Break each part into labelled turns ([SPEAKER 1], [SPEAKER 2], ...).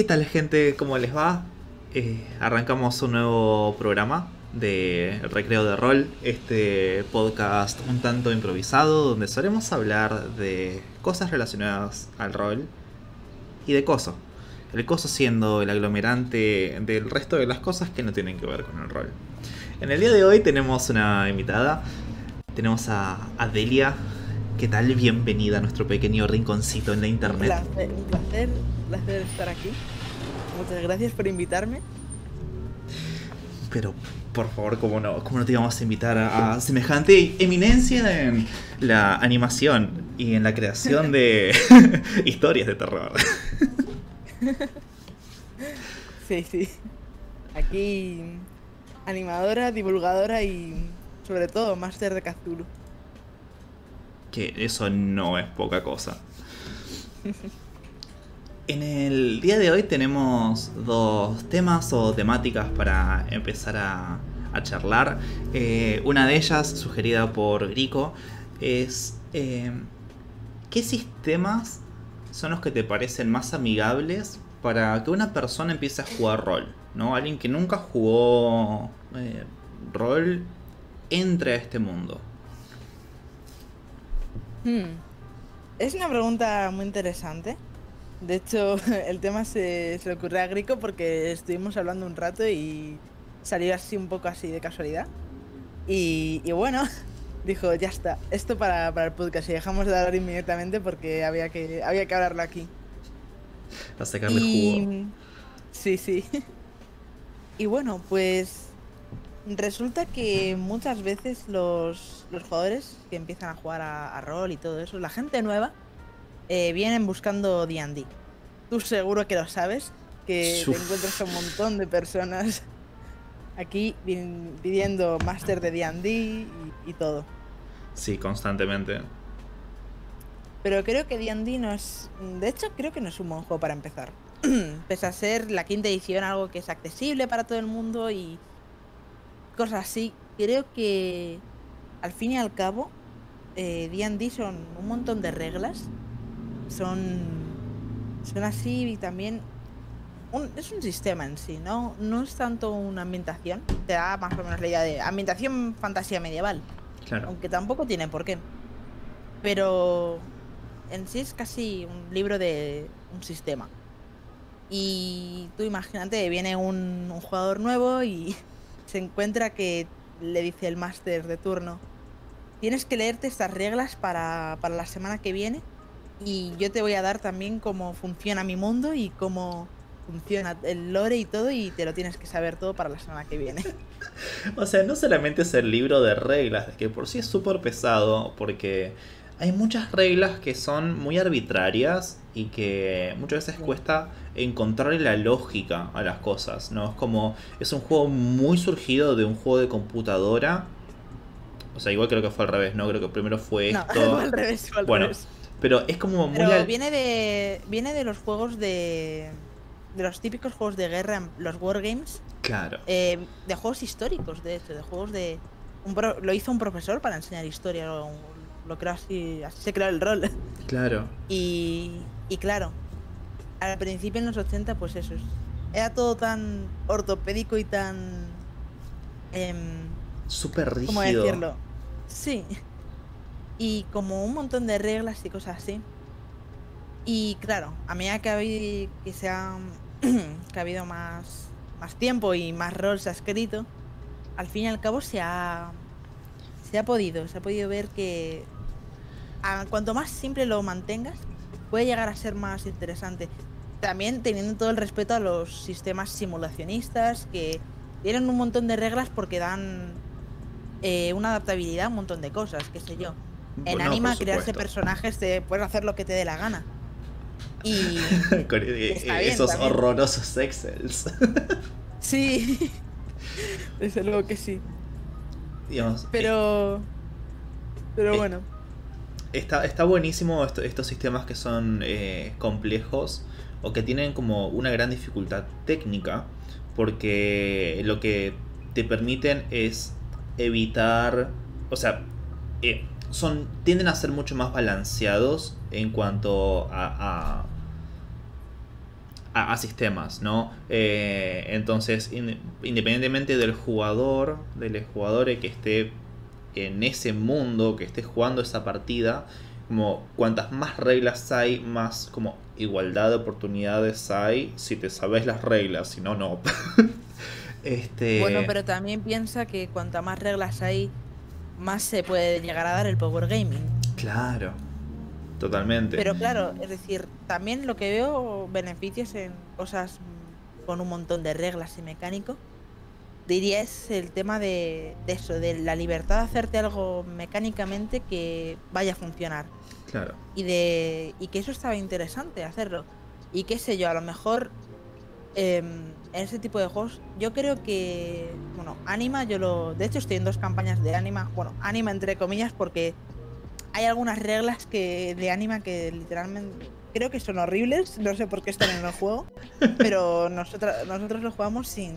[SPEAKER 1] ¿Qué tal gente? ¿Cómo les va? Eh, arrancamos un nuevo programa de Recreo de Rol, este podcast un tanto improvisado donde solemos hablar de cosas relacionadas al rol y de coso. El coso siendo el aglomerante del resto de las cosas que no tienen que ver con el rol. En el día de hoy tenemos una invitada, tenemos a Adelia. ¿Qué tal? Bienvenida a nuestro pequeño rinconcito en la internet.
[SPEAKER 2] Un placer, un placer, un placer estar aquí. Muchas gracias por invitarme.
[SPEAKER 1] Pero, por favor, ¿cómo no, cómo no te íbamos a invitar a, a semejante eminencia en la animación y en la creación de historias de terror?
[SPEAKER 2] Sí, sí. Aquí animadora, divulgadora y sobre todo máster de Cthulhu.
[SPEAKER 1] Que eso no es poca cosa. En el día de hoy tenemos dos temas o temáticas para empezar a, charlar. Eh, una de ellas, sugerida por Grico, es eh, ¿qué sistemas son los que te parecen más amigables para que una persona empiece a jugar rol? ¿no? Alguien que nunca jugó eh, rol entre a este mundo.
[SPEAKER 2] Hmm. Es una pregunta muy interesante. De hecho, el tema se, se le ocurrió a Grico porque estuvimos hablando un rato y salió así un poco así de casualidad. Y, y bueno, dijo, ya está, esto para, para el podcast y dejamos de hablar inmediatamente porque había que, había que hablarlo aquí.
[SPEAKER 1] A sacarle
[SPEAKER 2] Y-. Sí, sí. Y bueno, pues resulta que muchas veces los, los jugadores que empiezan a jugar a, a rol y todo eso, la gente nueva, eh, vienen buscando D&D. Tú seguro que lo sabes, que te encuentras a un montón de personas aquí pidiendo máster de D&D y, y todo.
[SPEAKER 1] Sí, constantemente.
[SPEAKER 2] Pero creo que D&D no es... De hecho, creo que no es un buen juego para empezar. Pese a ser la quinta edición algo que es accesible para todo el mundo y cosas así, creo que al fin y al cabo eh, D&D son un montón de reglas. Son... Son así y también... un- es un sistema en sí, ¿no? No es tanto una ambientación. Te da más o menos la idea de ambientación fantasía medieval
[SPEAKER 1] Claro.
[SPEAKER 2] aunque tampoco tiene por qué. Pero en sí es casi un libro de un sistema. Y tú imagínate, viene un, un jugador nuevo y se encuentra que le dice el máster de turno, tienes que leerte estas reglas para, para la semana que viene y yo te voy a dar también cómo funciona mi mundo y cómo funciona el lore y todo y te lo tienes que saber todo para la semana que viene.
[SPEAKER 1] O sea, no solamente es el libro de reglas, que por sí es súper pesado, porque hay muchas reglas que son muy arbitrarias y que muchas veces cuesta encontrarle la lógica a las cosas, ¿no? Es como, es un juego muy surgido de un juego de computadora. O sea, igual creo que fue al revés, ¿no? Creo que primero fue
[SPEAKER 2] No,
[SPEAKER 1] esto.
[SPEAKER 2] fue al revés, fue al
[SPEAKER 1] Bueno,
[SPEAKER 2] revés.
[SPEAKER 1] Pero es como muy...
[SPEAKER 2] Pero
[SPEAKER 1] al-
[SPEAKER 2] viene de viene de los juegos de de los típicos juegos de guerra, los wargames,
[SPEAKER 1] Claro.
[SPEAKER 2] eh, de juegos históricos, de hecho, de juegos de un pro- lo hizo un profesor para enseñar historia, lo, lo creo así, así se creó el rol.
[SPEAKER 1] Claro.
[SPEAKER 2] Y, y claro, al principio en los 80 pues eso es, era todo tan ortopédico y tan em,
[SPEAKER 1] Súper rígido.
[SPEAKER 2] ¿Cómo decirlo? Sí. Y como un montón de reglas y cosas así. Y claro, a medida que, habí- que se ha, que ha habido más, más tiempo y más rol se ha escrito, al fin y al cabo se ha, se ha podido, se ha podido ver que a cuanto más simple lo mantengas, puede llegar a ser más interesante. También teniendo todo el respeto a los sistemas simulacionistas que tienen un montón de reglas porque dan eh, una adaptabilidad a un montón de cosas, qué sé yo. En
[SPEAKER 1] Bueno,
[SPEAKER 2] anima, crearse personajes, te puedes hacer lo que te dé la gana. Y
[SPEAKER 1] Con
[SPEAKER 2] Está bien,
[SPEAKER 1] esos horrorosos excels.
[SPEAKER 2] sí, desde luego que sí.
[SPEAKER 1] Digamos,
[SPEAKER 2] Pero, pero
[SPEAKER 1] eh,
[SPEAKER 2] bueno,
[SPEAKER 1] Está, está buenísimo esto- estos sistemas que son eh, complejos o que tienen como una gran dificultad técnica porque lo que te permiten es evitar, o sea, eh, son tienden a ser mucho más balanceados en cuanto a, a, a, sistemas, ¿no? Eh, entonces, independientemente del jugador, del jugador que esté en ese mundo, que esté jugando esa partida, como cuantas más reglas hay, más como igualdad de oportunidades hay si te sabes las reglas, si no, no.
[SPEAKER 2] este... Bueno, pero también piensa que cuantas más reglas hay, más se puede llegar a dar el power gaming.
[SPEAKER 1] Claro, totalmente.
[SPEAKER 2] Pero claro, es decir, también lo que veo beneficios en cosas con un montón de reglas y mecánico, diría es el tema de, de eso, de la libertad de hacerte algo mecánicamente que vaya a funcionar.
[SPEAKER 1] Claro.
[SPEAKER 2] Y, de, y que eso estaba interesante hacerlo. Y qué sé yo, a lo mejor em, en ese tipo de juegos, yo creo que, bueno, Anima, yo lo. De hecho, estoy en dos campañas de Anima. Bueno, Anima entre comillas, porque hay algunas reglas que de Anima que literalmente creo que son horribles. No sé por qué están en el juego. pero nosotros, nosotros lo jugamos sin,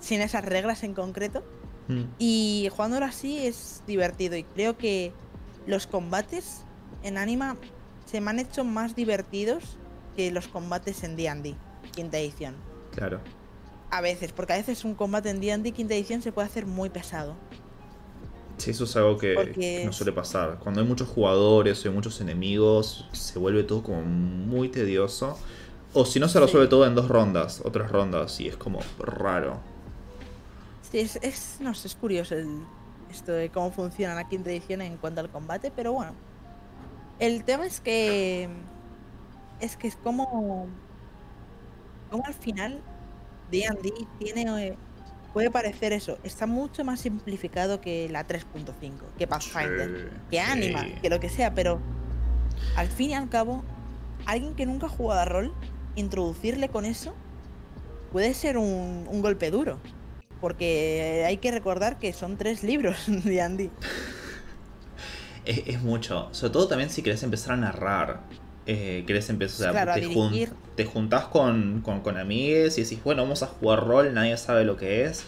[SPEAKER 2] sin esas reglas en concreto. Mm. Y jugándolo así es divertido. Y creo que los combates en Anima se me han hecho más divertidos que los combates en D&D, quinta edición.
[SPEAKER 1] Claro.
[SPEAKER 2] A veces, porque a veces un combate en D&D quinta edición se puede hacer muy pesado.
[SPEAKER 1] Sí, eso es algo que, no suele pasar. Cuando hay muchos jugadores o hay muchos enemigos, se vuelve todo como muy tedioso. O si no, se resuelve todo en dos rondas o tres rondas y es como raro.
[SPEAKER 2] Sí, es, es, no sé, es curioso esto de cómo funciona la quinta edición en cuanto al combate, pero bueno, el tema es que. Es que es como. Como al final. DD tiene. Puede parecer eso. Está mucho más simplificado que la 3.5. Que Pathfinder. que Anima. Que lo que sea. Pero. Al fin y al cabo. Alguien que nunca ha jugado a rol. Introducirle con eso. Puede ser un, un golpe duro. Porque hay que recordar que son tres libros de Andy
[SPEAKER 1] es, mucho. Sobre todo también si querés empezar a narrar. Eh, querés empezar, o te, te, juntás con, con, amigues y decís, bueno, vamos a jugar rol, nadie sabe lo que es.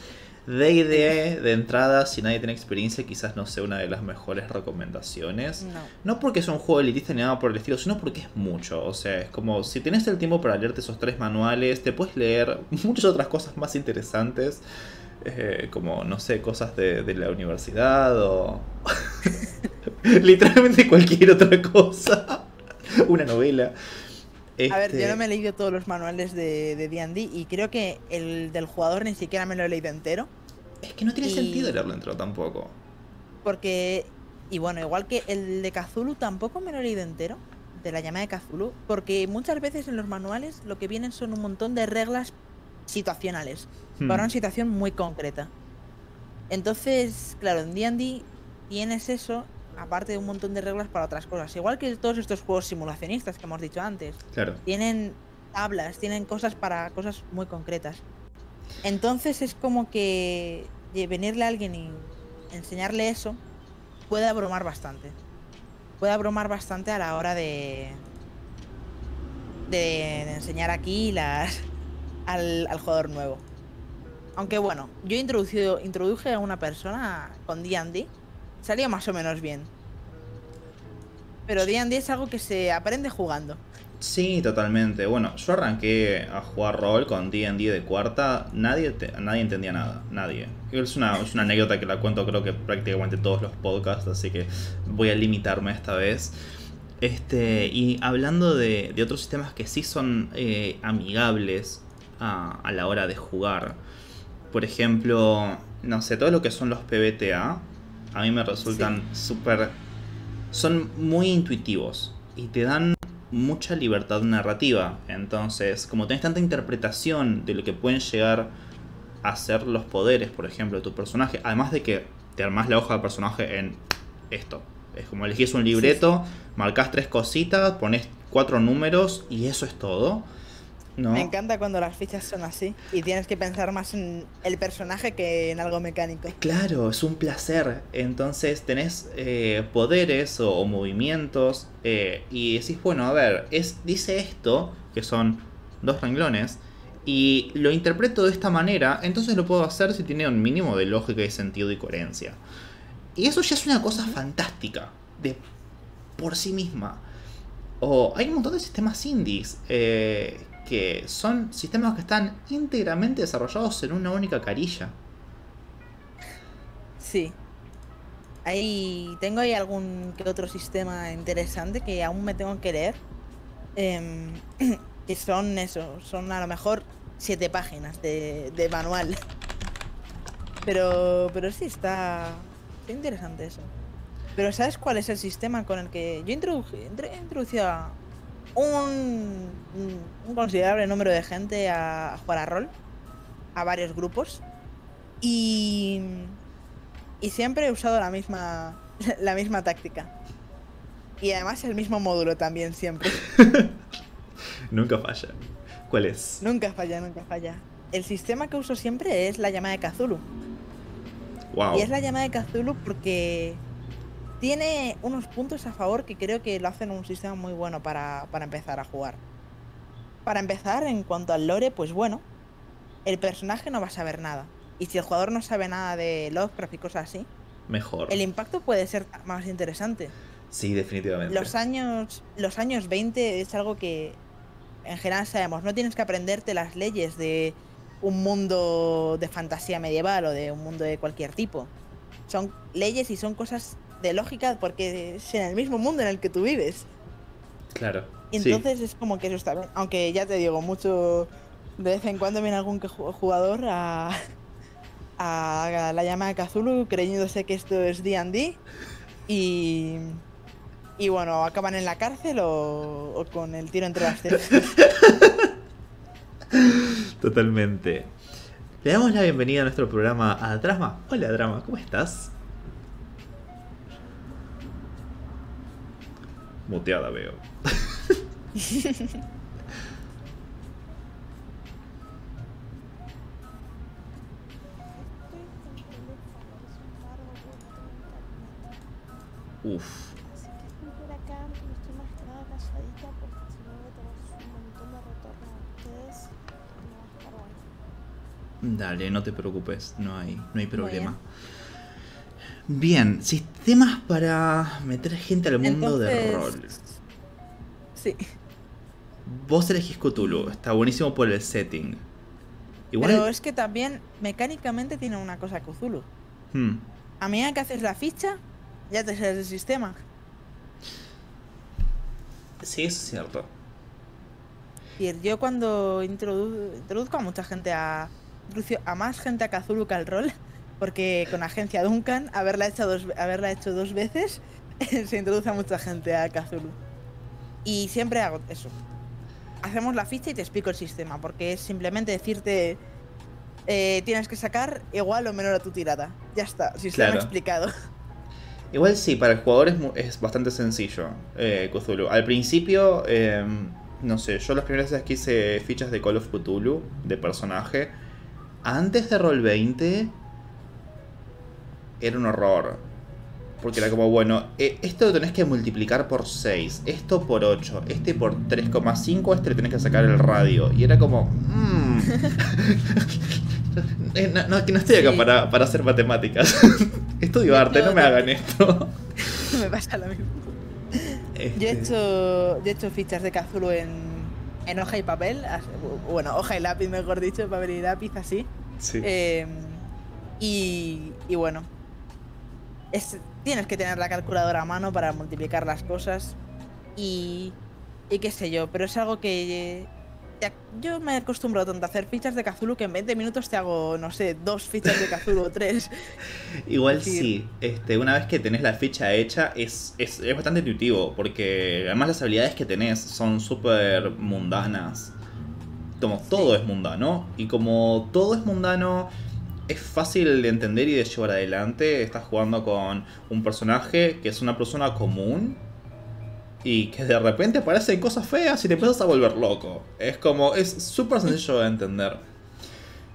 [SPEAKER 1] D&D de entrada, si nadie tiene experiencia, quizás no sea una de las mejores recomendaciones. No. porque es un juego elitista ni nada por el estilo, sino porque es mucho. O sea, es como si tienes el tiempo para leerte esos tres manuales, te puedes leer muchas otras cosas más interesantes. Eh, como, no sé, cosas de, de la universidad o... Literalmente cualquier otra cosa. Una novela.
[SPEAKER 2] A ver, yo no este me he leído todos los manuales de D&D y creo que el del jugador ni siquiera me lo he leído entero.
[SPEAKER 1] Es que no tiene sentido leerlo entero tampoco.
[SPEAKER 2] Porque, y bueno, igual que el de Kazulu tampoco me lo he leído entero, de la llamada de Kazulu, porque muchas veces en los manuales lo que vienen son un montón de reglas situacionales, hmm. para una situación muy concreta. Entonces, claro, en D&D tienes eso aparte de un montón de reglas para otras cosas. Igual que todos estos juegos simulacionistas que hemos dicho antes.
[SPEAKER 1] Claro.
[SPEAKER 2] Tienen tablas, tienen cosas para cosas muy concretas. Entonces es como que venirle a alguien y enseñarle eso puede abrumar bastante. Puede abrumar bastante a la hora de, de, enseñar aquí las, al, al, jugador nuevo. Aunque bueno, yo introducido, introduje a una persona con D&D salía más o menos bien. Pero D&D es algo que se aprende jugando.
[SPEAKER 1] Sí, totalmente. Bueno, yo arranqué a jugar rol con D&D de cuarta, nadie, nadie entendía nada, nadie. Es una, es una anécdota que la cuento creo que prácticamente todos los podcasts, así que voy a limitarme esta vez. Este, y hablando de, otros sistemas que sí son eh, amigables a, a, la hora de jugar. Por ejemplo, no sé, todo lo que son los PBTA, a mí me resultan súper... Son muy intuitivos y te dan mucha libertad narrativa. Entonces, como tenés tanta interpretación de lo que pueden llegar a ser los poderes, por ejemplo, de tu personaje, además de que te armás la hoja de personaje en esto. Es como elegís un libreto, marcas tres cositas, pones cuatro números y eso es todo.
[SPEAKER 2] Me encanta cuando las fichas son así y tienes que pensar más en el personaje que en algo mecánico.
[SPEAKER 1] Claro, es un placer. Entonces tenés eh, poderes o, movimientos eh, y decís, bueno, a ver, es, dice esto, que son dos renglones, y lo interpreto de esta manera, entonces lo puedo hacer si tiene un mínimo de lógica y sentido y coherencia. Y eso ya es una cosa fantástica, de por sí misma. O hay un montón de sistemas indies. Eh, que son sistemas que están íntegramente desarrollados en una única carilla.
[SPEAKER 2] Sí. Ahí tengo ahí algún que otro sistema interesante que aún me tengo que leer. em, que son eso, son a lo mejor siete páginas de, de manual. Pero, pero sí está, interesante eso. Pero ¿sabes cuál es el sistema con el que yo introduji- intro- he introducido a un, un considerable número de gente a, a jugar a rol? A varios grupos. Y, y siempre he usado la misma, la misma táctica. Y además el mismo módulo también siempre.
[SPEAKER 1] Nunca falla. ¿Cuál es?
[SPEAKER 2] Nunca falla, nunca falla. El sistema que uso siempre es la llamada de.
[SPEAKER 1] Wow.
[SPEAKER 2] Y es la llamada de Cthulhu porque tiene unos puntos a favor que creo que lo hacen un sistema muy bueno para, para empezar a jugar. Para empezar, en cuanto al lore, pues bueno, el personaje no va a saber nada. Y si el jugador no sabe nada de Lovecraft y cosas así,
[SPEAKER 1] Mejor.
[SPEAKER 2] el impacto puede ser más interesante.
[SPEAKER 1] Sí, definitivamente.
[SPEAKER 2] Los años, los años 20 es algo que en general sabemos. No tienes que aprenderte las leyes de un mundo de fantasía medieval o de un mundo de cualquier tipo. Son leyes y son cosas de lógica porque es en el mismo mundo en el que tú vives.
[SPEAKER 1] Claro.
[SPEAKER 2] Y
[SPEAKER 1] sí.
[SPEAKER 2] entonces es como que eso está bien. Aunque ya te digo, mucho. De vez en cuando viene algún jugador a, a la llama de Cthulhu creyéndose que esto es DD. Y. Y bueno, acaban en la cárcel o, o con el tiro entre las cejas.
[SPEAKER 1] Totalmente. Le damos la bienvenida a nuestro programa a Drama. Hola Drama, ¿cómo estás?
[SPEAKER 3] A estar bueno.
[SPEAKER 1] Dale, no te preocupes, no hay, no hay problema.
[SPEAKER 2] Bien,
[SPEAKER 1] sistemas para meter gente al mundo de rol.
[SPEAKER 2] Sí.
[SPEAKER 1] Vos elegís Cthulhu, está buenísimo por el setting. Igual.
[SPEAKER 2] Pero es que también mecánicamente tiene una cosa Cthulhu.
[SPEAKER 1] Hmm,
[SPEAKER 2] A medida que haces la ficha, ya te sabes el sistema.
[SPEAKER 1] Sí, eso es cierto.
[SPEAKER 2] Y yo cuando introdu- introduzco a mucha gente a. a más gente a Cthulhu que al rol, porque con Agencia Duncan, haberla hecho dos, haberla hecho dos veces, se introduce a mucha gente a Cthulhu. Y siempre hago eso. Hacemos la ficha y te explico el sistema, porque es simplemente decirte. eh, tienes que sacar igual o menor a tu tirada. Ya está, sistema
[SPEAKER 1] Claro.
[SPEAKER 2] explicado.
[SPEAKER 1] Igual sí, para el jugador es, bastante sencillo eh, Cthulhu. Al principio, eh, no sé, yo las primeras veces que hice fichas de Call of Cthulhu, de personaje, antes de Roll 20, era un horror. Porque era como, bueno, eh, esto lo tenés que multiplicar por 6, esto por 8, este por 3,5, este le tenés que sacar el radio. Y era como, mmm. No, no, que no estoy acá
[SPEAKER 2] Sí.
[SPEAKER 1] para, para hacer matemáticas. Estudio arte, no me hagan esto.
[SPEAKER 2] Me pasa lo mismo. Yo he
[SPEAKER 1] Este,
[SPEAKER 2] hecho, yo he hecho fichas de Cthulhu en, en hoja y papel. Bueno, hoja y lápiz, mejor dicho, papel y lápiz, así.
[SPEAKER 1] sí.
[SPEAKER 2] Eh, y, y bueno, es, tienes que tener la calculadora a mano para multiplicar las cosas. Y, y qué sé yo, pero es algo que... Yo me he acostumbrado tanto a hacer fichas de Cthulhu que en 20 minutos te hago, no sé, dos fichas de Cthulhu o tres.
[SPEAKER 1] Igual
[SPEAKER 2] decir-
[SPEAKER 1] sí, este, una vez que tenés la ficha hecha es, es, es bastante intuitivo, porque además las habilidades que tenés son súper mundanas. Como todo es mundano, y como todo es mundano, es fácil de entender y de llevar adelante. Estás jugando con un personaje que es una persona común y que de repente aparecen cosas feas y te empiezas a volver loco. Es como, es súper sencillo de entender.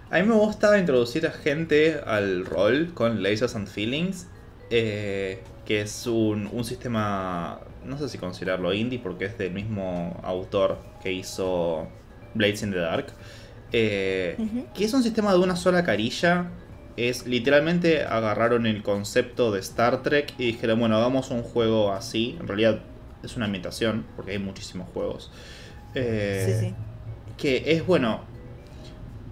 [SPEAKER 1] A mí me gusta introducir a gente al rol con Lasers and Feelings, eh, que es un, un sistema, no sé si considerarlo indie porque es del mismo autor que hizo Blades in the Dark, eh, que es un sistema de una sola carilla. Es literalmente agarraron el concepto de Star Trek y dijeron, bueno, hagamos un juego así. En realidad es una imitación, porque hay muchísimos juegos. Eh,
[SPEAKER 2] Sí, sí.
[SPEAKER 1] que es bueno.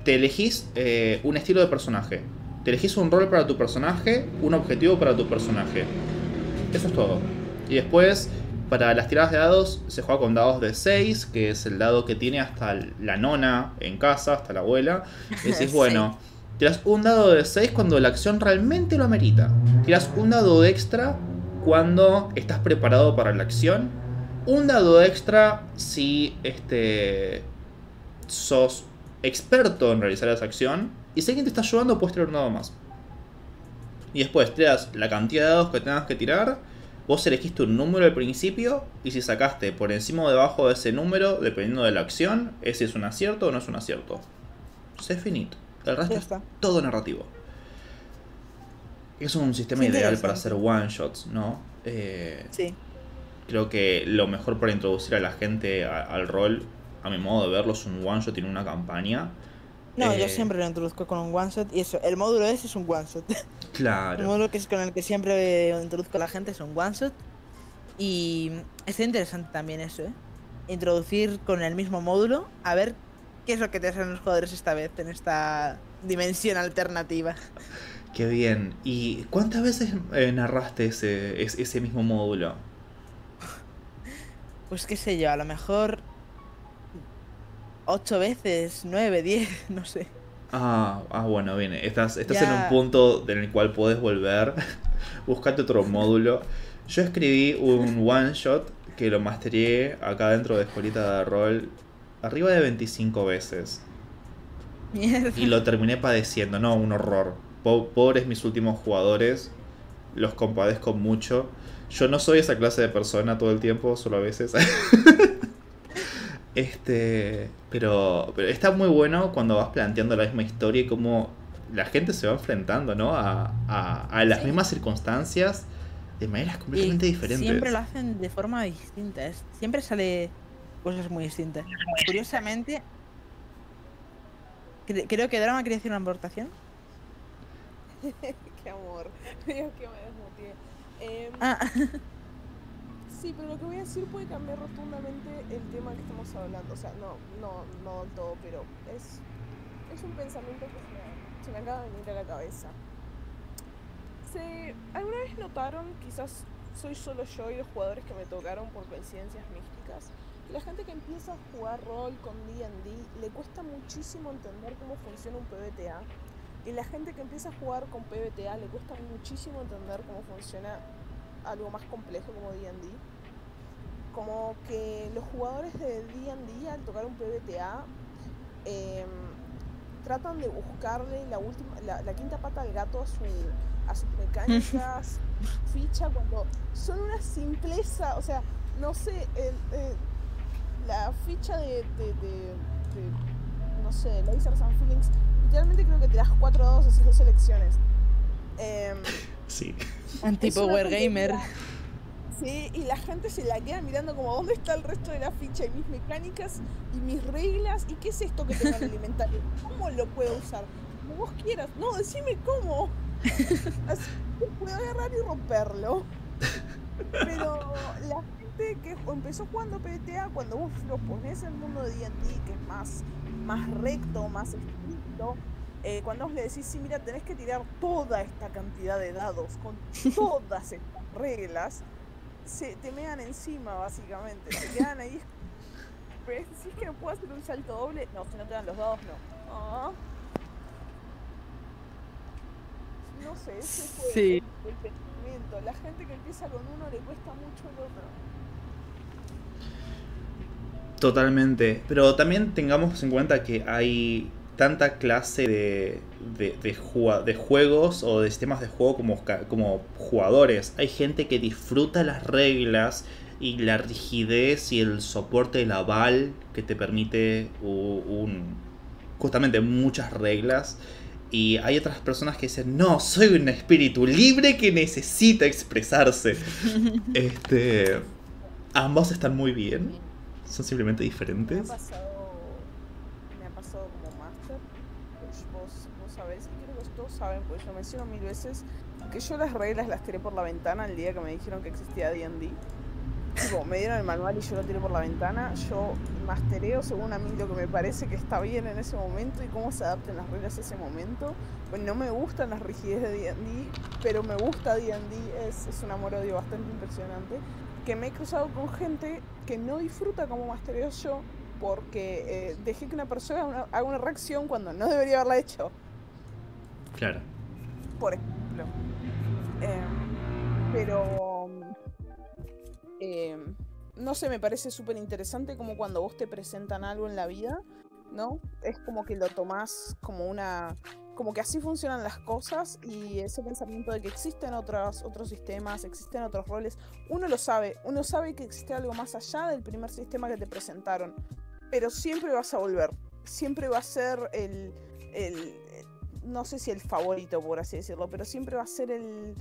[SPEAKER 1] Te elegís eh, un estilo de personaje. Te elegís un rol para tu personaje, un objetivo para tu personaje. Eso es todo. Y después, para las tiradas de dados, se juega con dados de 6, que es el dado que tiene hasta la nona en casa, hasta la abuela. Y decís, bueno, tiras un dado de 6 cuando la acción realmente lo amerita. Tiras un dado extra cuando estás preparado para la acción. Un dado extra si este sos experto en realizar esa acción. Y si alguien te está ayudando, puedes tirar un dado más. Y después tiras la cantidad de dados que tengas que tirar. Vos elegiste un número al principio. Y si sacaste por encima o debajo de ese número, dependiendo de la acción, ese es un acierto o no es un acierto. C'est finito. El resto es todo narrativo. Es un sistema ideal para hacer one shots, ¿no? Eh,
[SPEAKER 2] Sí.
[SPEAKER 1] creo que lo mejor para introducir a la gente a- al rol, a mi modo de verlo, es un one shot en una campaña.
[SPEAKER 2] No, yo
[SPEAKER 1] Eh,
[SPEAKER 2] siempre lo introduzco con un one shot y eso, el módulo ese es un one shot. El
[SPEAKER 1] Claro.
[SPEAKER 2] módulo que es con el que siempre introduzco a la gente es un one shot. Y es interesante también eso, ¿eh? Introducir con el mismo módulo a ver qué es lo que te hacen los jugadores esta vez en esta dimensión alternativa.
[SPEAKER 1] Qué bien. ¿Y cuántas veces eh, narraste ese, es- ese mismo módulo?
[SPEAKER 2] Pues qué sé yo, a lo mejor ocho veces, nueve, diez, no sé.
[SPEAKER 1] Ah, ah, bueno, bien. Estás, estás en un punto en el cual puedes volver. Buscate otro módulo. Yo escribí un one shot que lo masteré acá dentro de Escuelita de Rol arriba de 25 veces.
[SPEAKER 2] Mierda.
[SPEAKER 1] Y lo terminé padeciendo, no, un horror. Po- Pobres mis últimos jugadores, los compadezco mucho. Yo no soy esa clase de persona todo el tiempo, solo a veces. Este, pero, pero está muy bueno cuando vas planteando la misma historia y cómo la gente se va enfrentando, ¿no? A, a- a las
[SPEAKER 2] Sí.
[SPEAKER 1] mismas circunstancias de maneras completamente
[SPEAKER 2] Y
[SPEAKER 1] diferentes.
[SPEAKER 2] Siempre lo hacen de forma distinta. siempre sale cosas muy distintas. Curiosamente, cre- creo que Drama quería hacer una aportación.
[SPEAKER 3] Qué amor. Dios que me desmotivé. Em,
[SPEAKER 2] Ah,
[SPEAKER 3] Sí, pero lo que voy a decir puede cambiar rotundamente el tema que estamos hablando. O sea, no, no, no del todo, pero es, es un pensamiento que se me, se me acaba de venir a la cabeza. Se, ¿Alguna vez notaron, quizás soy solo yo y los jugadores que me tocaron por coincidencias místicas, que la gente que empieza a jugar rol con D&D le cuesta muchísimo entender cómo funciona un PBTA? Y la gente que empieza a jugar con PBTA le cuesta muchísimo entender cómo funciona algo más complejo como D&D. Como que los jugadores de D&D al tocar un PBTA em, tratan de buscarle la última, la, la quinta pata al gato a su a sus mecánicas, ficha cuando son una simpleza, o sea, no sé, el- el- la ficha de, de, de- de, no sé, Lasers and Feelings, literalmente creo que te das cuatro dados haces dos selecciones. Em,
[SPEAKER 1] Sí.
[SPEAKER 2] un tipo
[SPEAKER 3] una
[SPEAKER 2] Wargamer.
[SPEAKER 3] tontería. Sí, y la gente se la queda mirando como dónde está el resto de la ficha y mis mecánicas y mis reglas y qué es esto que tengo en el inventario. ¿Cómo lo puedo usar? Como vos quieras. No, decime cómo. Así que puedo agarrar y romperlo. Pero la gente que empezó jugando PTA, cuando vos lo pones en el mundo de D&D, que es más, más recto, más estricto, eh, cuando vos le decís, sí, mira, tenés que tirar toda esta cantidad de dados con todas estas reglas, se te mean encima, básicamente. Se quedan ahí. ¿Ves? Si es que no puedo hacer un salto doble, no, si no te dan los dados, no. Ah. No sé, ese fue
[SPEAKER 2] Sí.
[SPEAKER 3] el, el pensamiento. La gente que empieza con uno le cuesta mucho el otro.
[SPEAKER 1] Totalmente. Pero también tengamos en cuenta que hay tanta clase de, de, de juegos o de sistemas de juego como, como jugadores. Hay gente que disfruta las reglas y la rigidez y el soporte, el aval que te permite un, justamente muchas reglas. Y hay otras personas que dicen, no, soy un espíritu libre que necesita expresarse. este, ambos están muy bien. Son simplemente diferentes.
[SPEAKER 3] pasado, me ha pasado como máster, pues vos, vos sabés, y creo que todos saben, pues yo menciono mil veces, que yo las reglas las tiré por la ventana el día que me dijeron que existía D&D. tipo, me dieron el manual y yo lo tiré por la ventana. Yo mastereo según a mí lo que me parece que está bien en ese momento y cómo se adapten las reglas a ese momento. Pues no me gustan las rigidez de D&D, pero me gusta D&D, es, es un amor-odio bastante impresionante. Que me he cruzado con gente que no disfruta como mastereo yo porque eh, dejé que una persona haga una reacción cuando no debería haberla hecho.
[SPEAKER 1] Claro.
[SPEAKER 3] por ejemplo. Eh, pero, eh, no sé, me parece súper interesante como cuando vos te presentan algo en la vida, ¿no? Es como que lo tomás como una... Como que así funcionan las cosas y ese pensamiento de que existen otros, otros sistemas, existen otros roles, uno lo sabe, uno sabe que existe algo más allá del primer sistema que te presentaron, pero siempre vas a volver, siempre va a ser el, el, no sé si el favorito, por así decirlo, pero siempre va a ser el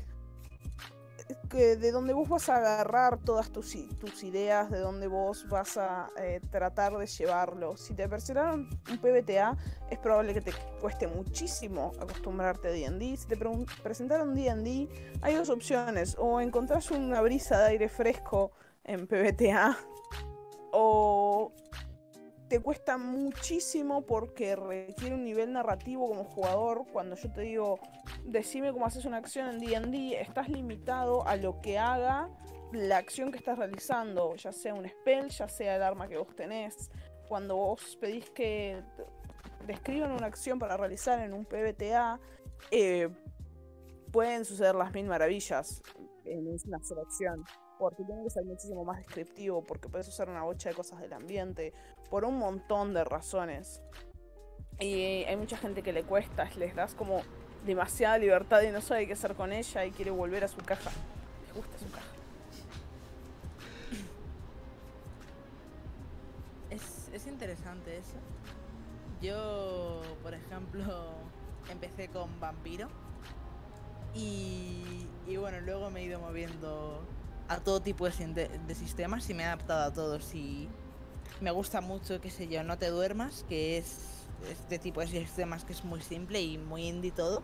[SPEAKER 3] que de donde vos vas a agarrar todas tus, tus ideas, de donde vos vas a eh, tratar de llevarlo. Si te presentaron un PBTA, es probable que te cueste muchísimo acostumbrarte a D&D. Si te pregun- presentaron D&D, hay dos opciones. O encontrás una brisa de aire fresco en PBTA, o cuesta muchísimo porque requiere un nivel narrativo como jugador. Cuando yo te digo, decime cómo haces una acción en D&D, estás limitado a lo que haga la acción que estás realizando, ya sea un spell, ya sea el arma que vos tenés. Cuando vos pedís que describan una acción para realizar en un PBTA, eh, pueden suceder las mil maravillas en una sola acción. Porque tiene que ser muchísimo más descriptivo, porque puedes usar una bocha de cosas del ambiente, por un montón de razones. Y hay mucha gente que le cuesta, les das como demasiada libertad y no sabe qué hacer con ella y quiere volver a su caja. Les gusta su caja.
[SPEAKER 2] Es, es interesante eso. Yo, por ejemplo, empecé con vampiro. Y, y bueno, luego me he ido moviendo a todo tipo de, de- de sistemas y me he adaptado a todos. Y me gusta mucho, qué sé yo, No te duermas, que es este tipo de sistemas que es muy simple y muy indie todo.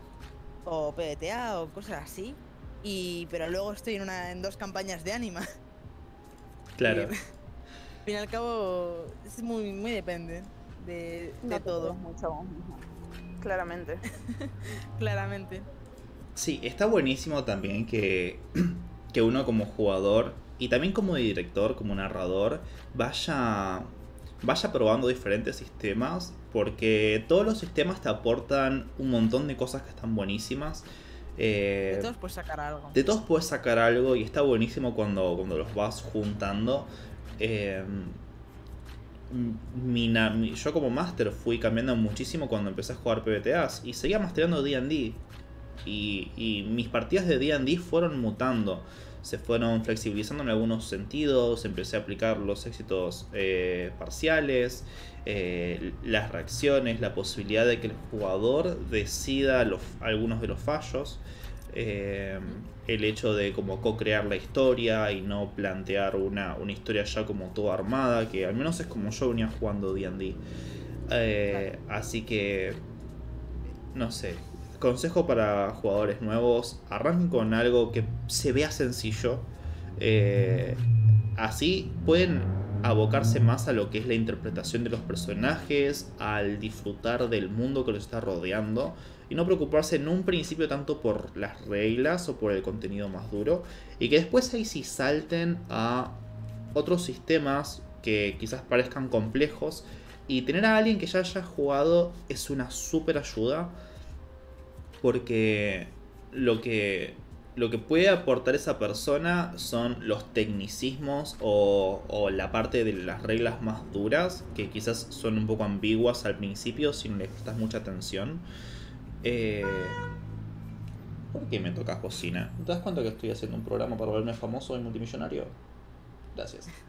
[SPEAKER 2] O PBTA o cosas así. Y, pero luego estoy en, una, en dos campañas de Anima.
[SPEAKER 1] Claro.
[SPEAKER 2] Y, al fin y al cabo, es muy, muy depende de, de
[SPEAKER 3] No
[SPEAKER 2] todo,
[SPEAKER 3] mucho. Claramente.
[SPEAKER 2] claramente.
[SPEAKER 1] Sí, está buenísimo también que, que uno como jugador y también como director, como narrador, vaya, vaya probando diferentes sistemas, porque todos los sistemas te aportan un montón de cosas que están buenísimas. Eh,
[SPEAKER 2] De todos puedes sacar algo.
[SPEAKER 1] de todos puedes sacar algo y está buenísimo cuando, cuando los vas juntando. Eh, mi na- mi- yo como máster fui cambiando muchísimo cuando empecé a jugar PBTAs y seguía masterando D&D. Y, y mis partidas de D&D fueron mutando. Se fueron flexibilizando en algunos sentidos, empecé a aplicar los éxitos eh, parciales, eh, las reacciones, la posibilidad de que el jugador decida los, algunos de los fallos, eh, el hecho de como co-crear la historia y no plantear una, una historia ya como toda armada, que al menos es como yo venía jugando D&D. Eh, Así que, no sé, consejo para jugadores nuevos, arranquen con algo que se vea sencillo. eh, así pueden abocarse más a lo que es la interpretación de los personajes, al disfrutar del mundo que los está rodeando y no preocuparse en un principio tanto por las reglas o por el contenido más duro y que después ahí sí salten a otros sistemas que quizás parezcan complejos y tener a alguien que ya haya jugado es una súper ayuda porque lo que, lo que puede aportar esa persona son los tecnicismos o, la parte de las reglas más duras, que quizás son un poco ambiguas al principio si no le prestas mucha atención. Eh, ¿Por qué me tocas bocina? ¿Te das cuenta que estoy haciendo un programa para volverme famoso y multimillonario? Gracias.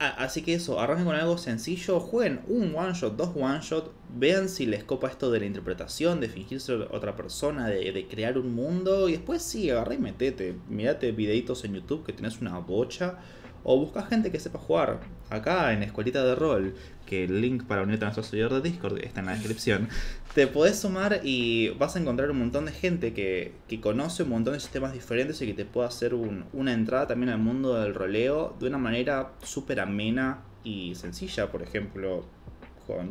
[SPEAKER 1] así que eso, arranquen con algo sencillo, jueguen un one shot, dos one shot, vean si les copa esto de la interpretación, de fingirse otra persona, de, de crear un mundo, y después sí, agarrá y metete, mirate videitos en YouTube que tenés una bocha, o buscas gente que sepa jugar. Acá en Escuelita de Rol, que el link para unirte a nuestro servidor de Discord está en la descripción, te podés sumar y vas a encontrar un montón de gente que, que conoce un montón de sistemas diferentes y que te puede hacer un- una entrada también al mundo del roleo de una manera súper amena y sencilla. Por ejemplo,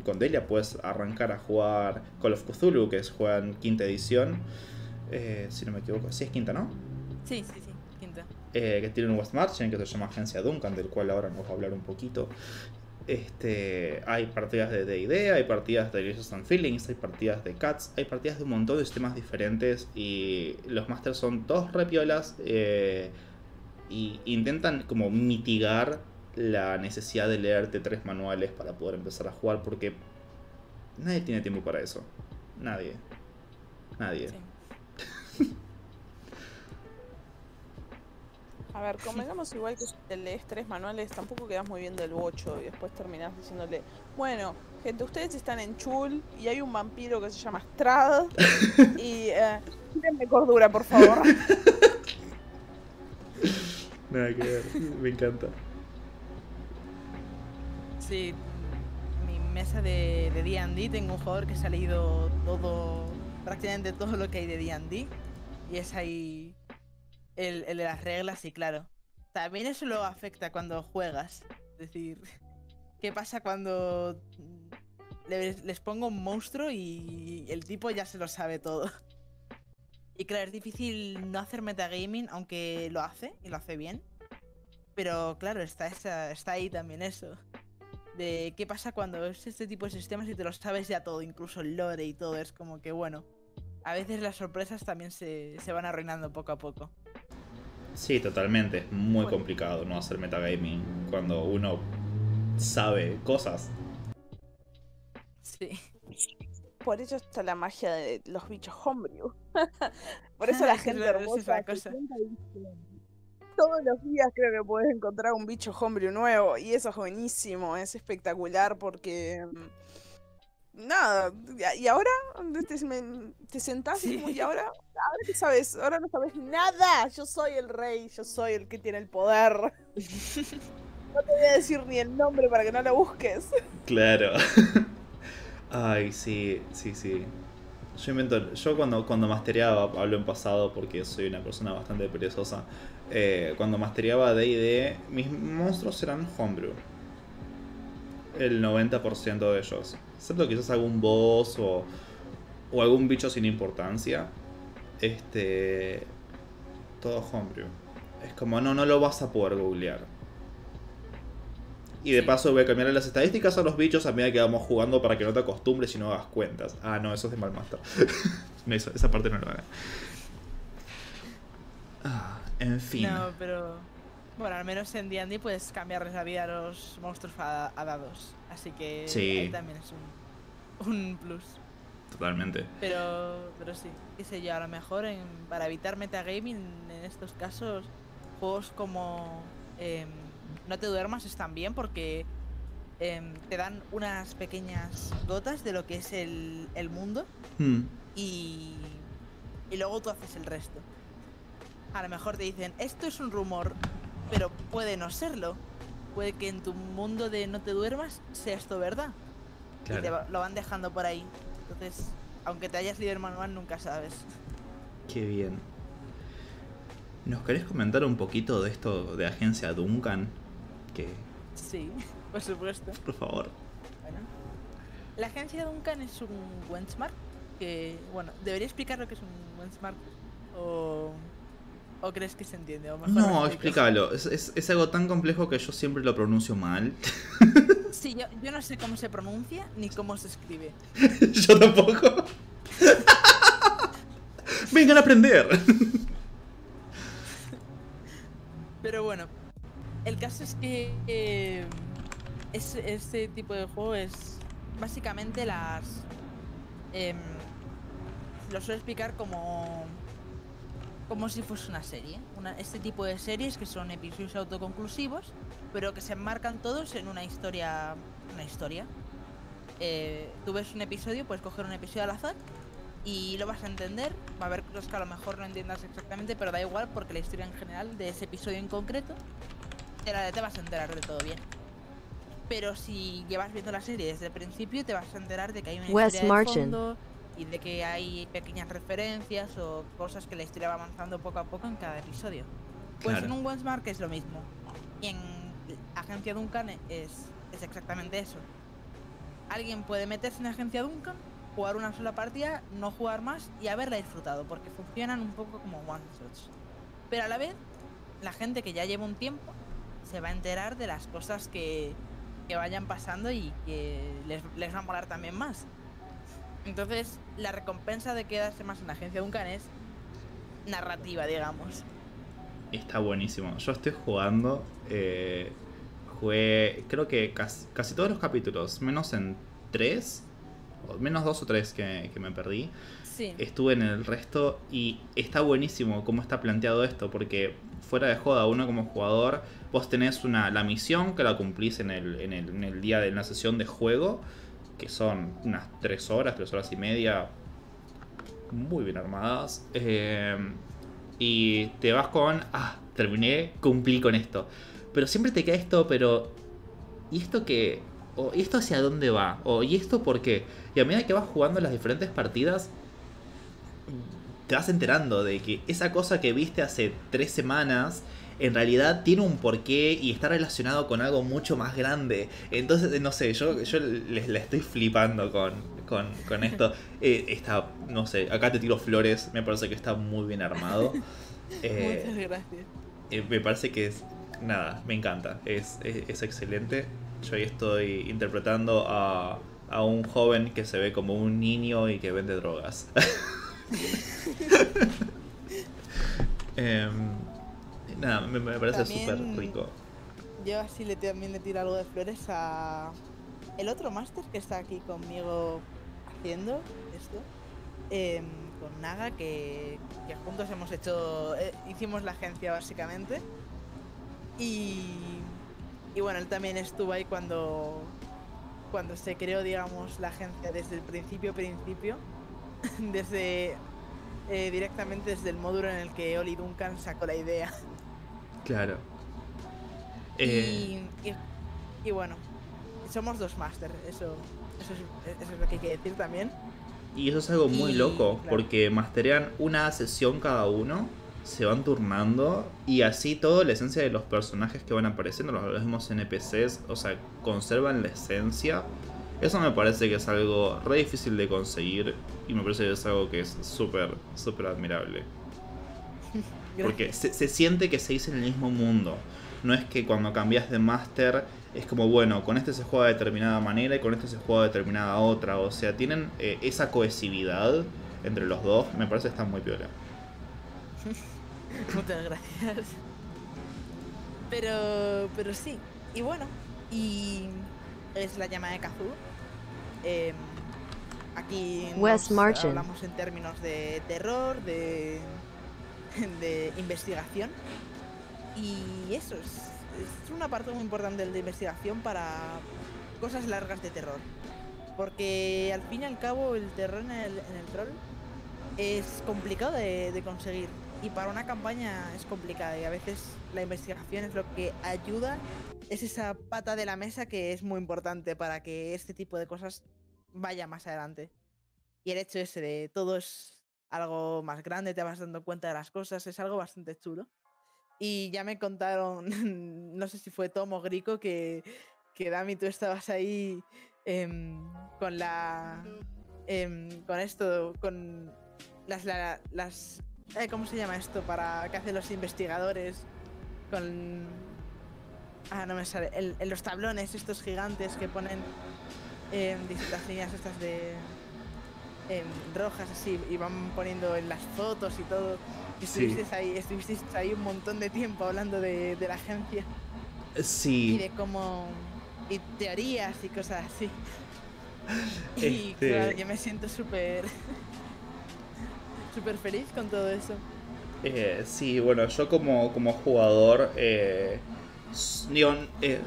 [SPEAKER 1] con, Delia puedes arrancar a jugar Call of Cthulhu, que es juega en quinta edición. Eh, si no me equivoco, sí es quinta, ¿no?
[SPEAKER 2] Sí, sí, sí.
[SPEAKER 1] Eh, que tiene un West Marchen que se llama Agencia Duncan, del cual ahora nos va a hablar un poquito. Este, hay partidas de D&D, hay partidas de Delicious and Feelings, hay partidas de Cats, hay partidas de un montón de sistemas diferentes y los masters son todos repiolas eh, y intentan como mitigar la necesidad de leerte tres manuales para poder empezar a jugar porque nadie tiene tiempo para eso. Nadie. Nadie.
[SPEAKER 2] Sí.
[SPEAKER 3] A ver, convengamos igual que si te lees tres manuales, tampoco quedas muy bien del bocho y después terminás diciéndole, bueno, gente, ustedes están en Chul y hay un vampiro que se llama Strad y eh, cordura, por favor.
[SPEAKER 1] Nada que ver. Me encanta.
[SPEAKER 2] Sí, mi mesa de de D&D tengo un jugador que se ha leído todo, prácticamente todo lo que hay de D&D y es ahí el, de las reglas y claro, también eso lo afecta cuando juegas, es decir, ¿qué pasa cuando le- les pongo un monstruo y el tipo ya se lo sabe todo? Y claro, es difícil no hacer metagaming, aunque lo hace y lo hace bien. Pero claro, está, esa, está ahí también eso de qué pasa cuando es este tipo de sistemas y te lo sabes ya todo, incluso el lore y todo. Es como que, bueno, a veces las sorpresas también se, se van arruinando poco a poco.
[SPEAKER 1] Sí, totalmente. Es muy
[SPEAKER 3] Bueno.
[SPEAKER 1] complicado no hacer metagaming cuando uno sabe cosas.
[SPEAKER 2] Sí.
[SPEAKER 3] Por eso está la magia de los bichos homebrew. Por eso la gente hermosa
[SPEAKER 2] cosa.
[SPEAKER 3] Todos los días creo que puedes encontrar un bicho homebrew nuevo y eso es buenísimo, es espectacular porque mm, nada, y- ahora te, me- te sentás y como, y ahora, ahora qué sabes, ahora no sabes nada, yo soy el rey, yo soy el que tiene el poder. No te voy a decir ni el nombre para que no lo busques.
[SPEAKER 1] Claro. Ay, sí, sí, sí. Yo invento. Yo cuando, cuando mastereaba, hablo en pasado porque soy una persona bastante perezosa. eh, cuando mastereaba DD, mis monstruos eran homebrew. El 90% de ellos. Excepto quizás algún boss o, o algún bicho sin importancia. Este. Todo homebrew. Es como, no, no lo vas a poder googlear. Y de paso voy a cambiar las estadísticas a los bichos a medida que vamos jugando para que no te acostumbres y no hagas cuentas. Ah, no, eso es de Malmaster. esa parte no lo hagan. Ah, en fin.
[SPEAKER 2] No, pero. Bueno, al menos en D&D puedes cambiarles la vida a los monstruos a, a dados. Así que
[SPEAKER 1] Sí.
[SPEAKER 2] ahí también es un, un plus.
[SPEAKER 1] Totalmente.
[SPEAKER 2] Pero, pero sí, qué sé yo, a lo mejor en- para evitar metagaming en estos casos, juegos como em, No te duermas están bien porque em, te dan unas pequeñas gotas de lo que es el, el mundo
[SPEAKER 1] Hmm.
[SPEAKER 2] y, y luego tú haces el resto. A lo mejor te dicen, esto es un rumor, pero puede no serlo. Puede que en tu mundo de no te duermas sea esto verdad. Y te
[SPEAKER 1] Claro.
[SPEAKER 2] va- lo van dejando por ahí. Entonces, aunque te hayas leído el manual, nunca sabes.
[SPEAKER 1] Qué bien. ¿Nos querés comentar un poquito de esto de Agencia Duncan? Que,
[SPEAKER 2] Sí, por supuesto.
[SPEAKER 1] por favor.
[SPEAKER 2] Bueno. La agencia Duncan es un benchmark que, bueno, ¿debería explicar lo que es un benchmark? ¿O, o crees que se entiende? O mejor lo
[SPEAKER 1] No, explícalo. Es, es- es algo tan complejo que yo siempre lo pronuncio mal.
[SPEAKER 2] Sí, yo, yo no sé cómo se pronuncia ni cómo se escribe.
[SPEAKER 1] yo tampoco. Vengan a aprender.
[SPEAKER 2] Pero bueno, el caso es que eh, es- este tipo de juego es básicamente las... em, lo suelo explicar como... Como si fuese una serie. Una- este tipo de series que son episodios autoconclusivos, pero que se enmarcan todos en una historia. Una historia. Eh, tú ves un episodio, puedes coger un episodio al azar y lo vas a entender. Va a haber cosas que a lo mejor no entiendas exactamente, pero da igual porque la historia en general de ese episodio en concreto te, te vas a enterar de todo bien. Pero si llevas viendo la serie desde el principio, te vas a enterar de que hay una
[SPEAKER 4] Wes
[SPEAKER 2] historia de fondo y de que hay pequeñas referencias o cosas que la historia va avanzando poco a poco en cada episodio. Pues
[SPEAKER 1] Claro.
[SPEAKER 2] en un Westmark es lo mismo. Y en Agencia Duncan es, es exactamente eso. Alguien puede meterse en Agencia Duncan, jugar una sola partida, no jugar más y haberla disfrutado, porque funcionan un poco como one shots. Pero a la vez, la gente que ya lleva un tiempo se va a enterar de las cosas que, que vayan pasando y que les, les va a molar también más. Entonces, la recompensa de quedarse más en la agencia Duncan es narrativa, digamos.
[SPEAKER 1] Está buenísimo. Yo estoy jugando. Eh, jugué, creo que casi, casi todos los capítulos, menos en tres, o menos dos o tres que, que me perdí.
[SPEAKER 2] Sí.
[SPEAKER 1] Estuve en el resto y está buenísimo cómo está planteado esto, porque fuera de joda, uno como jugador, vos tenés una, la misión que la cumplís en el, en el, en el día de una sesión de juego, que son unas tres horas, tres horas y media, muy bien armadas. eh, y te vas con, ah, terminé, cumplí con esto. Pero siempre te queda esto, pero, ¿y esto qué? O, ¿Y esto hacia dónde va? O, ¿Y esto por qué? Y a medida que vas jugando las diferentes partidas, te vas enterando de que esa cosa que viste hace tres semanas en realidad tiene un porqué y está relacionado con algo mucho más grande. Entonces, no sé, yo, yo les la estoy flipando con, con, con esto. Eh, está, no sé, acá te tiro flores, me parece que está muy bien armado. Eh,
[SPEAKER 2] Muchas gracias.
[SPEAKER 1] eh, me parece que es, nada, me encanta, es, es, es excelente. Yo ahí estoy interpretando a, a un joven que se ve como un niño y que vende drogas. Em, nada, me, me parece súper rico.
[SPEAKER 2] Yo así le también le tiro algo de flores a el otro máster que está aquí conmigo haciendo esto. em, con Naga, que, que juntos hemos hecho. eh, hicimos la agencia básicamente. Y. Y bueno, él también estuvo ahí cuando. Cuando se creó, digamos, la agencia desde el principio, principio. desde. eh, directamente desde el módulo en el que Oli Duncan sacó la idea.
[SPEAKER 1] Claro. Eh,
[SPEAKER 2] Y, y- y bueno, somos dos máster, eso, eso, es, eso es lo que hay que decir también.
[SPEAKER 1] Y eso es algo muy
[SPEAKER 2] Y,
[SPEAKER 1] loco,
[SPEAKER 2] claro.
[SPEAKER 1] porque masterean una sesión cada uno, se van turnando, y así toda la esencia de los personajes que van apareciendo, los mismos NPCs, o sea, conservan la esencia. Eso me parece que es algo re difícil de conseguir, y me parece que es algo que es súper, súper admirable. Porque se, se siente que se dice en el mismo mundo. No es que cuando cambias de máster es como, bueno, con este se juega de determinada manera y con este se juega de determinada otra. O sea, tienen eh, esa cohesividad entre los dos. Me parece que están muy piola.
[SPEAKER 2] Muchas gracias. Pero, pero sí, y bueno, y es la llama de Kazoo. Em, aquí
[SPEAKER 4] Wes
[SPEAKER 2] nos
[SPEAKER 4] Martin.
[SPEAKER 2] hablamos en términos de terror, de, de investigación. Y eso es, es una parte muy importante de investigación para cosas largas de terror. Porque al fin y al cabo el terror en el, en el troll es complicado de, de conseguir. Y para una campaña es complicada y a veces la investigación es lo que ayuda, es esa pata de la mesa que es muy importante para que este tipo de cosas vaya más adelante. Y el hecho ese de todo es algo más grande, te vas dando cuenta de las cosas, es algo bastante chulo. Y ya me contaron, no sé si fue Tom o Grico, que, que Dami, tú estabas ahí em, con la. em, con esto, con las. la- las eh, ¿Cómo se llama esto? Para que hacen los investigadores. Con. Ah, no me sale. en los tablones estos gigantes que ponen em, distintas líneas estas de. Em, rojas así y van poniendo en las fotos y todo. Y
[SPEAKER 1] Sí.
[SPEAKER 2] estuvisteis ahí, estuvisteis ahí un montón de tiempo hablando de, de la agencia y
[SPEAKER 1] Sí.
[SPEAKER 2] de cómo. y teorías y cosas así. Y
[SPEAKER 1] Este-
[SPEAKER 2] claro, yo me siento súper. súper feliz con todo eso.
[SPEAKER 1] Eh, sí, bueno, yo como, como jugador, eh, digo, eh,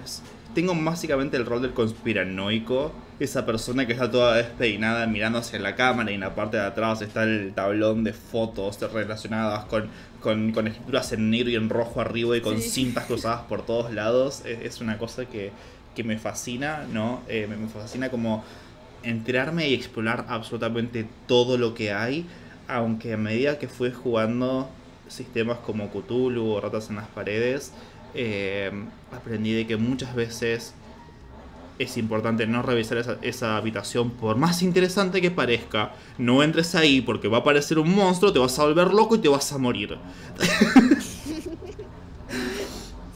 [SPEAKER 1] tengo básicamente el rol del conspiranoico esa persona que está toda despeinada mirando hacia la cámara y en la parte de atrás está el tablón de fotos relacionadas con, con, con escrituras en negro y en rojo arriba y con
[SPEAKER 2] Sí.
[SPEAKER 1] cintas cruzadas por todos lados. Es, es una cosa que, que me fascina, ¿no? Eh, me, me fascina como enterarme y explorar absolutamente todo lo que hay, aunque a medida que fui jugando sistemas como Cthulhu o Ratas en las Paredes, eh, aprendí de que muchas veces es importante no revisar esa, esa habitación por más interesante que parezca. No entres ahí porque va a aparecer un monstruo, te vas a volver loco y te vas a morir.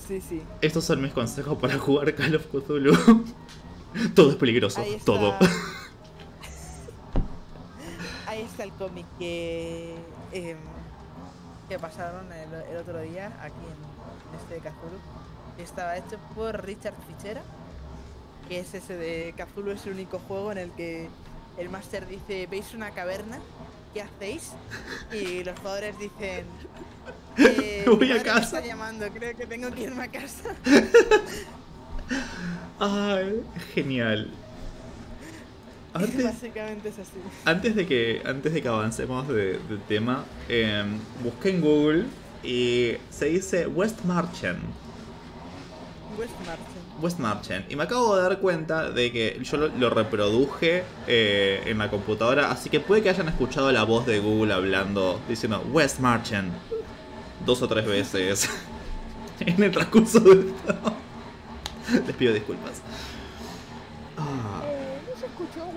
[SPEAKER 2] Sí, sí.
[SPEAKER 1] Estos son mis consejos para jugar Call of Cthulhu. todo es peligroso,
[SPEAKER 2] Ahí está.
[SPEAKER 1] todo.
[SPEAKER 2] Ahí está el cómic que, em, que pasaron el, el otro día aquí en este de Cthulhu. Estaba hecho por Richard Fichera, que es ese de Cthulhu, es el único juego en el que el máster dice, ¿veis una caverna? ¿Qué hacéis? Y los jugadores dicen... "Eh,
[SPEAKER 1] Voy a
[SPEAKER 2] madre me
[SPEAKER 1] casa".
[SPEAKER 2] está llamando, creo que tengo que irme a casa.
[SPEAKER 1] Ay, genial. Antes,
[SPEAKER 2] Básicamente es así.
[SPEAKER 1] antes de que antes de que avancemos de- tema, eh, busqué en Google y se dice West Marchen.
[SPEAKER 2] West Marchen.
[SPEAKER 1] Y me acabo de dar cuenta de que yo lo, lo reproduje eh, en la computadora, así que puede que hayan escuchado la voz de Google hablando, diciendo West Marchen dos o tres veces en el transcurso de esto. Les pido disculpas.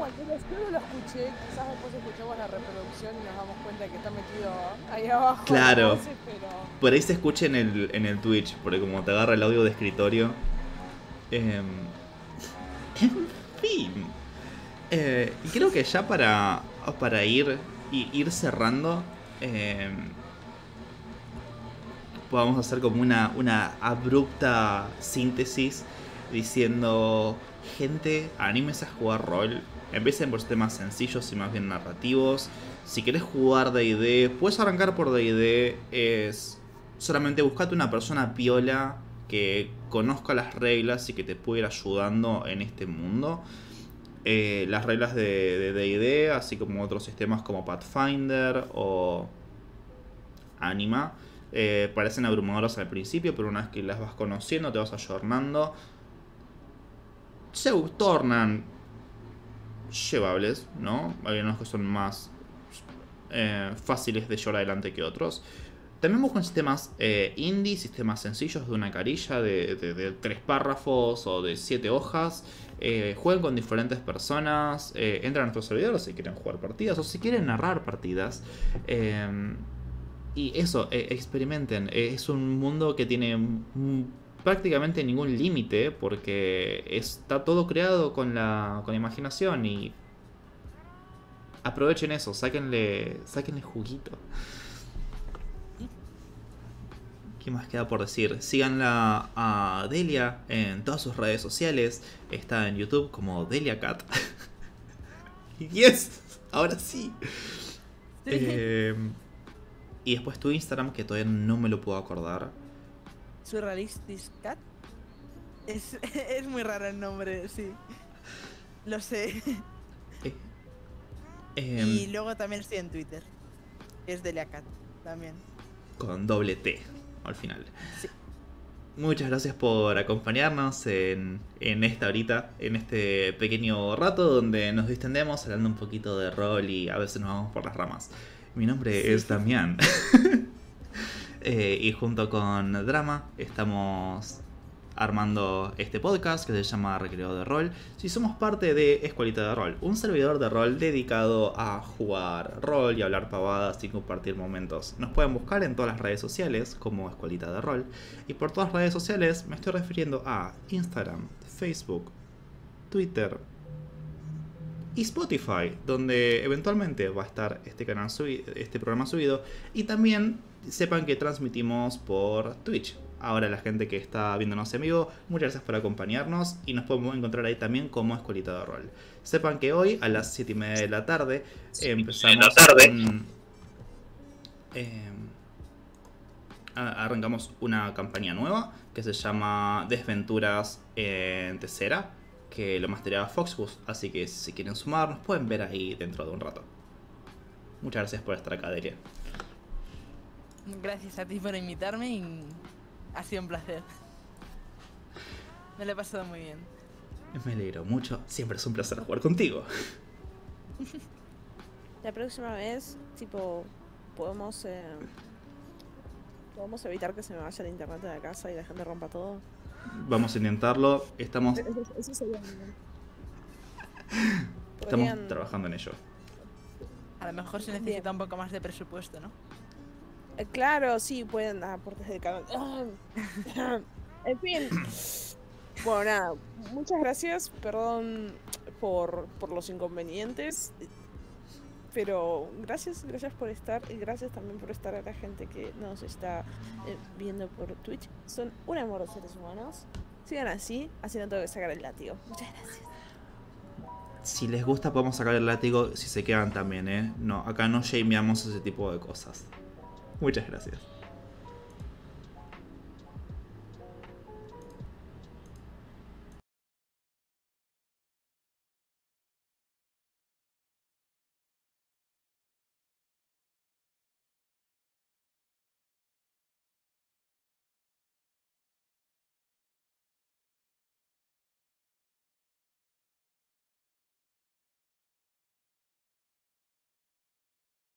[SPEAKER 3] Eh, cualquier vez, yo no lo escuché, quizás después escuchamos la reproducción y nos damos cuenta que está metido ahí abajo.
[SPEAKER 1] Claro.
[SPEAKER 3] pero
[SPEAKER 1] por ahí se escucha en el, en el Twitch, porque como te agarra el audio de escritorio. Em, en fin. Eh, y creo que ya para, para ir, ir cerrando, em, podamos hacer como una, una abrupta síntesis diciendo, gente, anímese a jugar rol. Empiecen por temas sencillos y más bien narrativos. Si querés jugar D&D, puedes arrancar por D&D. Es solamente buscate una persona piola que conozca las reglas y que te pueda ir ayudando en este mundo. Eh, las reglas de D&D, así como otros sistemas como Pathfinder o Anima, eh, parecen abrumadoras al principio, pero una vez que las vas conociendo, te vas ayornando, se tornan llevables, ¿no? Hay unos que son más eh, fáciles de llevar adelante que otros. También buscan sistemas eh, indie, sistemas sencillos de una carilla de, tres párrafos o de siete hojas. Eh, jueguen con diferentes personas. eh, entran a nuestros servidores si quieren jugar partidas o si quieren narrar partidas. Eh, y eso, experimenten. Es un mundo que tiene prácticamente ningún límite porque está todo creado con la, con la imaginación y aprovechen eso, sáquenle, sáquenle juguito. ¿Qué más queda por decir? Síganla a Delia en todas sus redes sociales. Está en YouTube como Delia Cat. yes, ahora sí. Eh, y después tu Instagram, que todavía no me lo puedo acordar.
[SPEAKER 2] Surrealistic Cat. Es, es muy raro el nombre, sí. Lo sé.
[SPEAKER 1] Eh, em,
[SPEAKER 2] y luego también estoy en Twitter. Es Delia Cat también.
[SPEAKER 1] con doble T al final.
[SPEAKER 2] Sí.
[SPEAKER 1] Muchas gracias por acompañarnos en, en esta horita, en este pequeño rato donde nos distendemos hablando un poquito de rol y a veces nos vamos por las ramas. Mi nombre
[SPEAKER 2] Sí.
[SPEAKER 1] es Damián. Eh, y junto con Drama estamos armando este podcast que se llama Recreo de Rol. Si somos parte de Escuelita de Rol, un servidor de rol dedicado a jugar rol y hablar pavadas y compartir momentos. Nos pueden buscar en todas las redes sociales como Escuelita de Rol. Y por todas las redes sociales me estoy refiriendo a Instagram, Facebook, Twitter y Spotify, donde eventualmente va a estar este canal este programa subido. Y también sepan que transmitimos por Twitch. Ahora la gente que está viéndonos en vivo, muchas gracias por acompañarnos y nos podemos encontrar ahí también como Escuelita de Rol. Sepan que hoy a las 7 y media de la tarde empezamos
[SPEAKER 4] la tarde.
[SPEAKER 1] con, eh, a- arrancamos una campaña nueva que se llama Desventuras en Tercera. que lo mastereaba Foxbus, así que si quieren sumar nos pueden ver ahí dentro de un rato. Muchas gracias por estar acá, Delia.
[SPEAKER 2] Gracias a ti por invitarme y ha sido un placer. Me lo he pasado muy bien.
[SPEAKER 1] Me alegro mucho, siempre es un placer jugar contigo.
[SPEAKER 3] La próxima vez, tipo, podemos eh, podemos evitar que se me vaya el internet de la casa y la gente rompa todo.
[SPEAKER 1] Vamos a intentarlo, estamos,
[SPEAKER 3] Eso, eso sería bien.
[SPEAKER 1] estamos trabajando en ello.
[SPEAKER 2] A lo mejor se necesita un poco más de presupuesto, ¿no?
[SPEAKER 3] Eh, Claro, sí, pueden dar aportes del canal. en fin. Bueno, nada, muchas gracias, perdón por, por los inconvenientes, pero gracias, gracias por estar y gracias también por estar a la gente que nos está eh, viendo por Twitch. Son un amor de seres humanos. Sigan así, así no tengo que sacar el látigo. Muchas gracias.
[SPEAKER 1] Si les gusta podemos sacar el látigo si se quedan también, ¿eh? No, acá no shameamos ese tipo de cosas. Muchas gracias.